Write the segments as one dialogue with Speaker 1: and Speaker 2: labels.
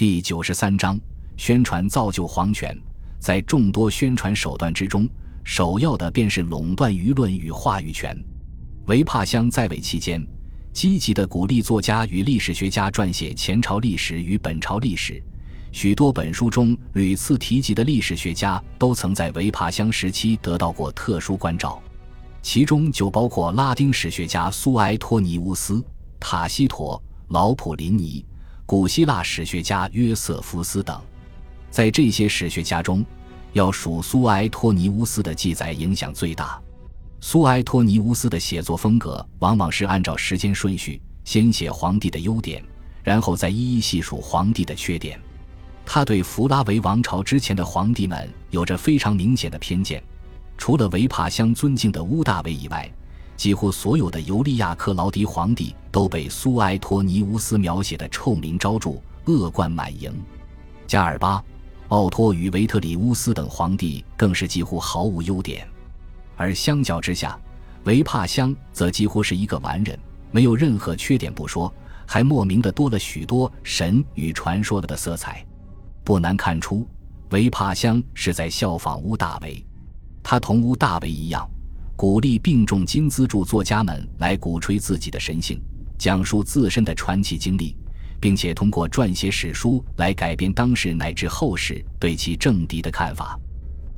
Speaker 1: 第九十三章宣传造就皇权。在众多宣传手段之中，首要的便是垄断舆论与话语权。维帕乡在位期间，积极的鼓励作家与历史学家撰写前朝历史与本朝历史。许多本书中屡次提及的历史学家，都曾在维帕乡时期得到过特殊关照，其中就包括拉丁史学家苏埃托尼乌斯、塔西佗、老普林尼。古希腊史学家约瑟夫斯等，在这些史学家中，要数苏埃托尼乌斯的记载影响最大。苏埃托尼乌斯的写作风格往往是按照时间顺序，先写皇帝的优点，然后再一一细数皇帝的缺点。他对弗拉维王朝之前的皇帝们有着非常明显的偏见，除了维帕乡尊敬的乌大维以外。几乎所有的尤利亚克劳迪皇帝都被苏埃托尼乌斯描写的臭名昭著、恶贯满盈，加尔巴、奥托与维特里乌斯等皇帝更是几乎毫无优点，而相较之下，维帕乡则几乎是一个完人，没有任何缺点不说，还莫名的多了许多神与传说的色彩。不难看出，维帕乡是在效仿乌大维，他同乌大维一样。鼓励并重金资助作家们来鼓吹自己的神性，讲述自身的传奇经历，并且通过撰写史书来改变当时乃至后世对其政敌的看法。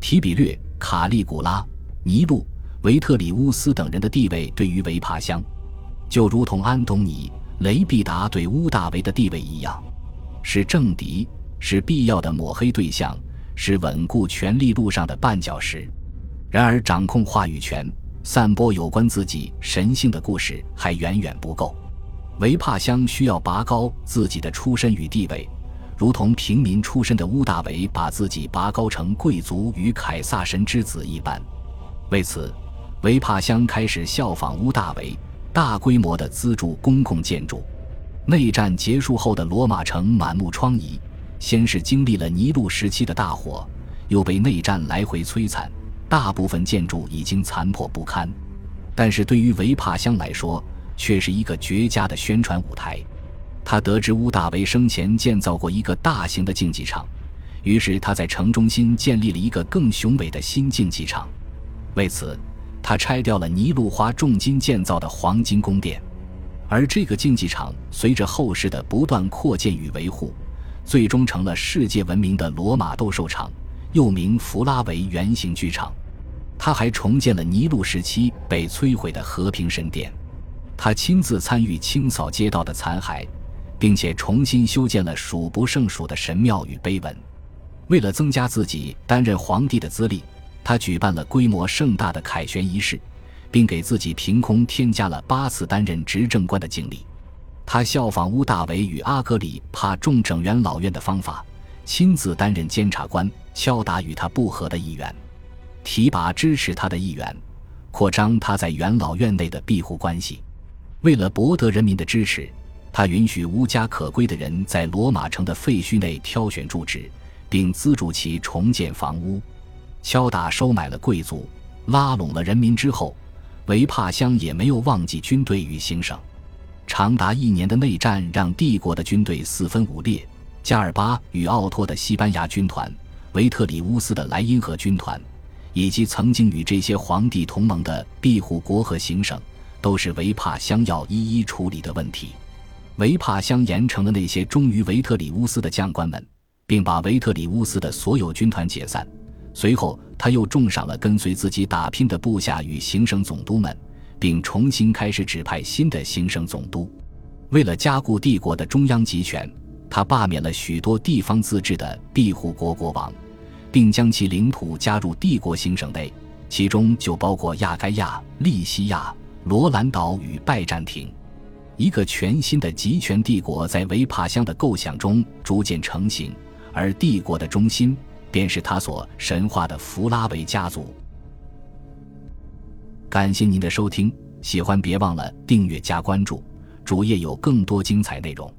Speaker 1: 提比略、卡利古拉、尼禄、维特里乌斯等人的地位对于维帕乡，就如同安东尼、雷必达对乌大维的地位一样，是政敌，是必要的抹黑对象，是稳固权力路上的绊脚石。然而，掌控话语权、散播有关自己神性的故事还远远不够。维帕乡需要拔高自己的出身与地位，如同平民出身的乌大维把自己拔高成贵族与凯撒神之子一般。为此，维帕乡开始效仿乌大维，大规模的资助公共建筑。内战结束后的罗马城满目疮痍，先是经历了尼禄时期的大火，又被内战来回摧残。大部分建筑已经残破不堪，但是对于维帕乡来说，却是一个绝佳的宣传舞台。他得知乌大维生前建造过一个大型的竞技场，于是他在城中心建立了一个更雄伟的新竞技场。为此，他拆掉了尼禄花重金建造的黄金宫殿，而这个竞技场随着后世的不断扩建与维护，最终成了世界闻名的罗马斗兽场，又名弗拉维圆形剧场。他还重建了尼禄时期被摧毁的和平神殿，他亲自参与清扫街道的残骸，并且重新修建了数不胜数的神庙与碑文。为了增加自己担任皇帝的资历，他举办了规模盛大的凯旋仪式，并给自己凭空添加了八次担任执政官的经历。他效仿乌大维与阿格里帕重整元老院的方法，亲自担任监察官，敲打与他不和的议员。提拔支持他的议员，扩张他在元老院内的庇护关系。为了博得人民的支持，他允许无家可归的人在罗马城的废墟内挑选住址，并资助其重建房屋。敲打收买了贵族，拉拢了人民之后，维帕乡也没有忘记军队与行省。长达一年的内战让帝国的军队四分五裂：加尔巴与奥托的西班牙军团，维特里乌斯的莱茵河军团。以及曾经与这些皇帝同盟的庇护国和行省，都是维帕乡要一一处理的问题。维帕乡严惩了那些忠于维特里乌斯的将官们，并把维特里乌斯的所有军团解散。随后，他又重赏了跟随自己打拼的部下与行省总督们，并重新开始指派新的行省总督。为了加固帝国的中央集权，他罢免了许多地方自治的庇护国国王。并将其领土加入帝国行省内，其中就包括亚该亚、利西亚、罗兰岛与拜占庭。一个全新的集权帝国在维帕乡的构想中逐渐成型，而帝国的中心便是他所神化的弗拉维家族。感谢您的收听，喜欢别忘了订阅加关注，主页有更多精彩内容。